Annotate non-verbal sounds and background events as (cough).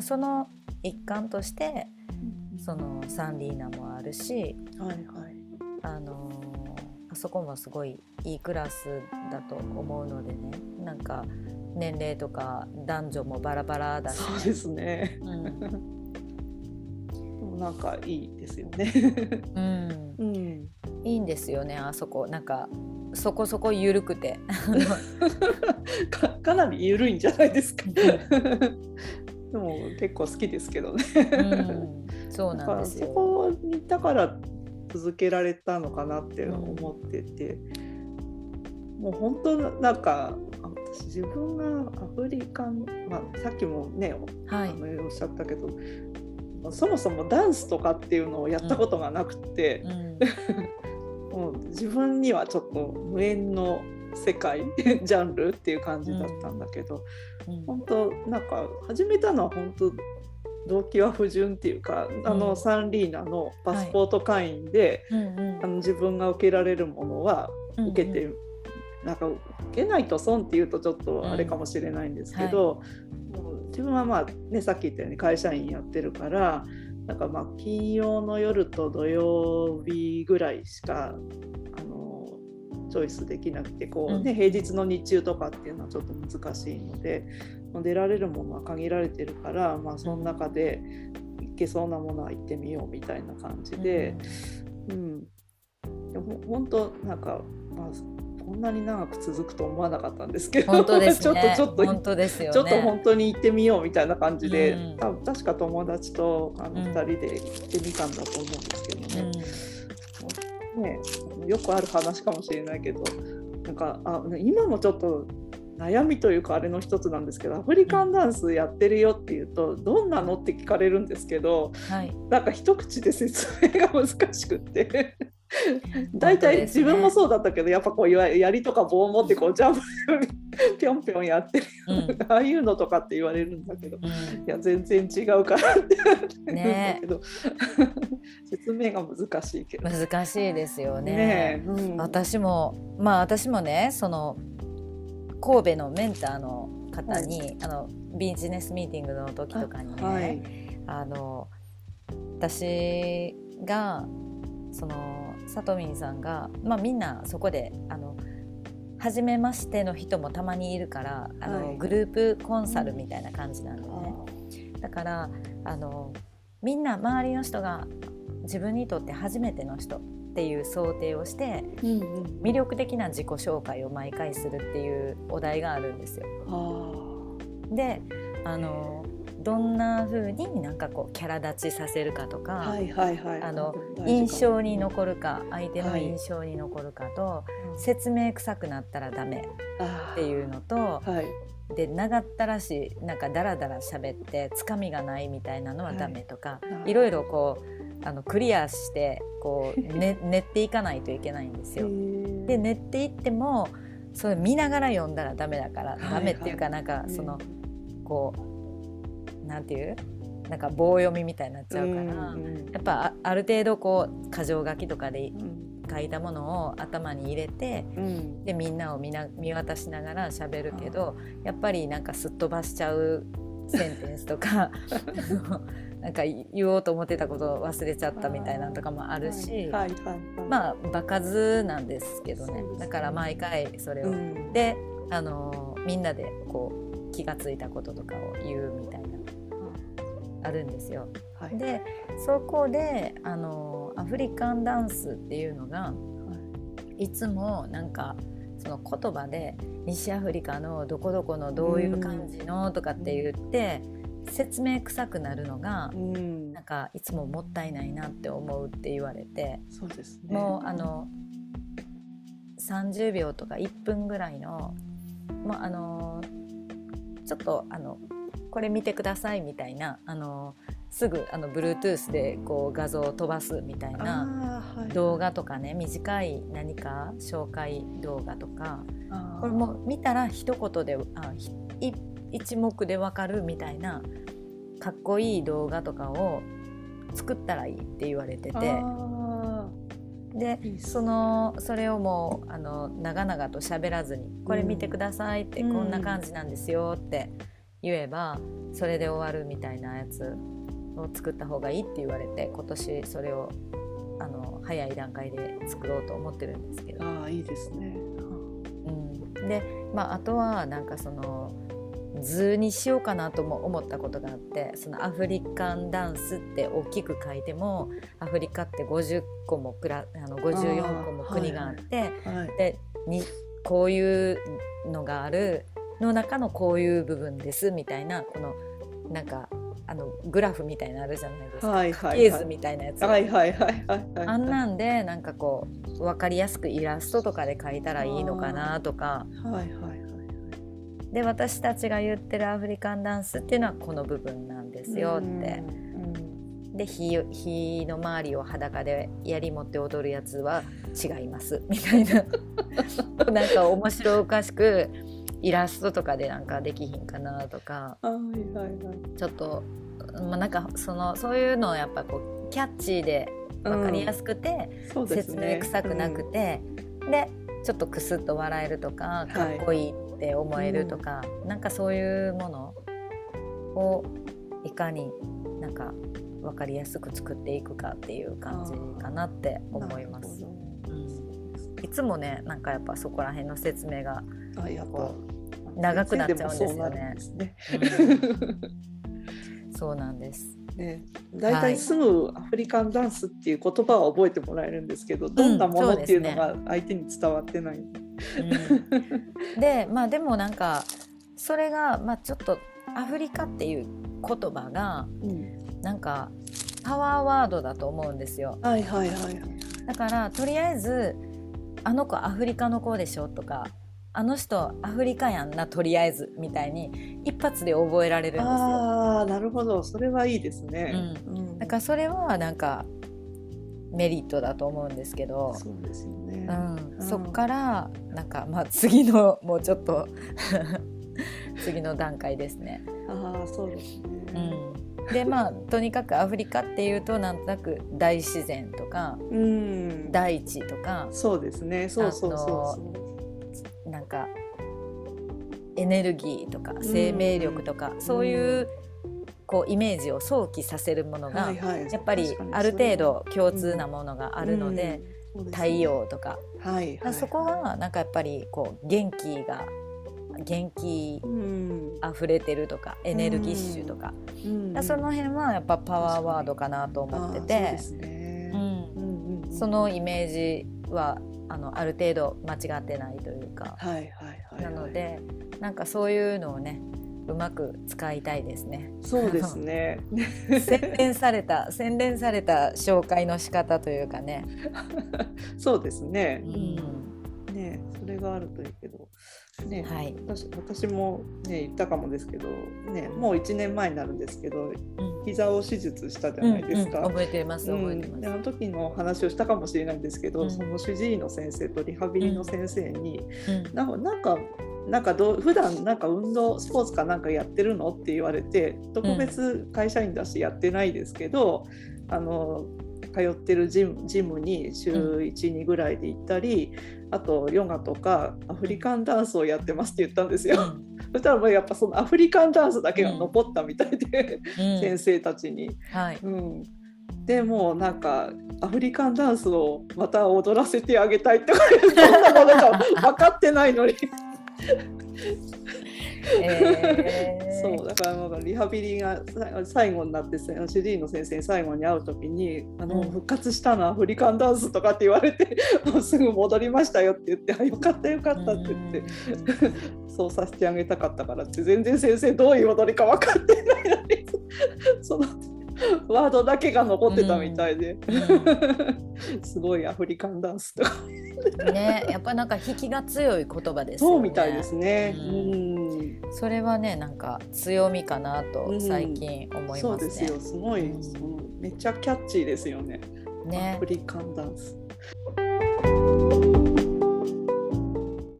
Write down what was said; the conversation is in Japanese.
あ、その一環としてそのサンリーナもあるし、はいはい、あのあそこもすごいいいクラスだと思うのでね。なんか年齢とか男女もバラバラだし、そうですね、うん。(laughs) なんかいいですよね。うん、うん、いいんですよねあそこ。なんかそこそこ緩くて。(laughs) か (laughs) かなり緩いんじゃないですか。でも結構好きですけどね。うん、そうなんですそよ。こにだから続けられたのかなって思ってて、もう本当なんか私自分がアフリカン、まあ、さっきもね、はいあのおっしゃったけどそもそもダンスとかっていうのをやったことがなくて、うん (laughs) もう自分にはちょっと無縁の世界 (laughs) ジャンルっていう感じだったんだけど、うん。本当なんか始めたのは本当動機は不純っていうか、あのうんサンリーナのパスポート会員で、うんあの自分が受けられるものはうん受けて、なんか受けないと損っていうとちょっとあれかもしれないんですけど、もう自分はまあねさっき言ったように会社員やってるからなんかまあ金曜の夜と土曜日ぐらいしかあのチョイスできなくてこう、ねうん平日の日中とかっていうのはちょっと難しいのでまあ出られるものは限られてるから、まあ、その中で行けそうなものは行ってみようみたいな感じで。うん、でも本当なんか、まあ、こんなに長く続くと思わなかったんですけどね。(laughs) ちょっとちょっと本当ですよね。ちょっと本当に行ってみようみたいな感じで、うん多分確か友達とあのうん2人で行ってみたんだと思うんですけどね,、ねよくある話かもしれないけどなんかあ今もちょっと悩みというかあれの一つなんですけどアフリカンダンスやってるよっていうとどんなのって聞かれるんですけどうんはい。なんか一口で説明が難しくって。大体自分もそうだったけど、やっぱこういわゆる槍とか棒を持ってこうジャンプ (laughs) ぴょんぴょんやってる、うん。ああいうのとかって言われるんだけど、いうん。や全然違うからって言われるんだけど、(laughs) 説明が難しいけど。難しいですよね。ねえうん。私もまあ私もねその神戸のメンターの方に、あのビジネスミーティングの時とかにね、はい。あの私がそのさとみんさんが、まあ、みんなそこであの初めましての人もたまにいるからあの、はい。グループコンサルみたいな感じなんでね。だからあのみんな周りの人が自分にとって初めての人っていう想定をしてうんうん。魅力的な自己紹介を毎回するっていうお題があるんですよ。あであのどんな風になんかこうキャラ立ちさせるかとか、ーはいはいはい。あの印象に残るか相手のはい印象に残るかと、うん。説明臭くなったらダメっていうのとはい。で長ったらしいなんかダラダラ喋ってつかみがないみたいなのはダメとか、はいい、ろいろこうあのクリアしてこう、(laughs) ね、練っていかないといけないんですよ。で練っていってもそれ見ながら読んだらダメだから、はい。ダメっていうかなんかうん。その、こうなんていう？なんか棒読みみたいになっちゃうから、うんやっぱあある程度こう箇条書きとかでうん。書いたものを頭に入れてうん。でみんなを見な見渡しながら喋るけどやっぱりなんかすっ飛ばしちゃうセンテンスとか (laughs) なんか言おうと思ってたことを忘れちゃったみたいなのとかもあるし、はいはいはいまあ場数なんですけどね。ね。だから毎回それを、うん。であのみんなでこう気がついたこととかを言うみたいなあるんですよ。はい。でそこであのアフリカンダンスっていうのがい。つもなんかその言葉で西アフリカのどこどこのどういう感じのとかって言って説明臭くなるのがうん。なんかいつももったいないなって思うって言われてそうですね。もうあの30秒とか1分ぐらいのもうあのちょっとあのこれ見てくださいみたいなあのすぐあの Bluetooth でこう画像を飛ばすみたいな動画とかね短い何か紹介動画とかこれも見たら一言であ一目でわかるみたいなかっこいい動画とかを作ったらいいって言われてて。あでそのそれをもうあの長々と喋らずに「これ見てください」って、うん。こんな感じなんですよって言えばそれで終わるみたいなやつを作った方がいいって言われて今年それをあの早い段階で作ろうと思ってるんですけど。ああいいですね。うん、で、まあ、あとはなんかその図にしようかなとも思ったことがあってそのアフリカンダンスって大きく書いてもアフリカって50個もくらあの54個も国があって、はいはい、でにこういうのがあるの中のこういう部分ですみたいなこのなんかあのグラフみたいなあるじゃないですか、はいはいはい、図みたいなやつ、はいはいはいはい、あんなんでなんかこう分かりやすくイラストとかで描いたらいいのかなとか。はいはいはいで私たちが言ってるアフリカンダンスっていうのはこの部分なんですよって。で火火の周りを裸で槍持って踊るやつは違います。みたいな。(laughs) なんか面白おかしくイラストとかでなんかできひんかなとか、はいはいはい、ちょっと、まあ、なんかそのそういうのをやっぱこうキャッチーで分かりやすくて、うん。ね、説明臭くなくて、うん、でちょっとクスッと笑えるとかかっこいいって思えるとか、はいうん、なんかそういうものをいかになんか分かりやすく作っていくかっていう感じかなって思います。いつもねなんかやっぱそこら辺の説明がこう長くなっちゃうんですよね。そうなんです。ね、大体すぐアフリカンダンスっていう言葉は覚えてもらえるんですけど、どんなものっていうのが相手に伝わってない。うん。でまあでもなんかそれが、まあ、ちょっとアフリカっていう言葉が、うん、なんかパワーワードだと思うんですよ。はいはいはい、だからとりあえず「あの子アフリカの子でしょ」とか「あの人アフリカやんなとりあえず」みたいに一発で覚えられるんですよ。あなるほど。それはいいですね。うん、うん、だからそれはなんかメリットだと思うんですけど。そうですよね、うん、そっからなんかまあ次のもうちょっと (laughs) 次の段階ですね。あそうですね、うん、でまあとにかくアフリカっていうとなんとなく大自然とか、うん、大地とかそうですね。そうそうそうなんかエネルギーとか生命力とか、そういうこうイメージを想起させるものが、やっぱりある程度共通なものがあるので、太陽とか,、はいはい、そこはなんかやっぱりこう元気が元気あふれてるとか、エネルギッシュとか,、その辺はやっぱパワーワードかなと思ってて。そのイメージはあのある程度間違ってないというか、なのでなんかそういうのをねうまく使いたいですね。そうですね。(laughs) 洗練された洗練された紹介の仕方というかね。(laughs) そうですね。うん、ねそれがあるといいけど。ね、はい、私私も、ね、言ったかもですけど、ね、もう1年前になるんですけど、うん、膝を手術したじゃないですか。うんうん、覚えてます覚えてます、あの時の話をしたかもしれないんですけど、その主治医の先生とリハビリの先生に、うん、なんかなんかどう普段なんか運動スポーツかなんかやってるの？って言われて特別会社員だしやってないですけど、うん、あの通ってるジムジムに週12ぐらいで行ったり、あとヨガとかアフリカンダンスをやってますって言ったんですよ。うん、(laughs) そしたらもうやっぱそのアフリカンダンスだけが残ったみたいで、うん、先生たちに。はい。うん、でもなんかアフリカンダンスをまた踊らせてあげたいってどんなものか分かってないのにえー、そうだからリハビリが最後になって主治医の先生に最後に会う時にあの、復活したのアフリカンダンスとかって言われてもうすぐ戻りましたよって言ってあよかったよかったって言ってそうさせてあげたかったからって全然先生どういう踊りか分かってないのにその。ワードだけが残ってたみたいで、うん、すごいアフリカンダンスとか。ねやっぱなんか引きが強い言葉ですよね。そうみたいですね、うん、それはねなんか強みかなと最近思いますね、そうですよ。すごい、めっちゃキャッチーですよね。ね。アフリカンダンス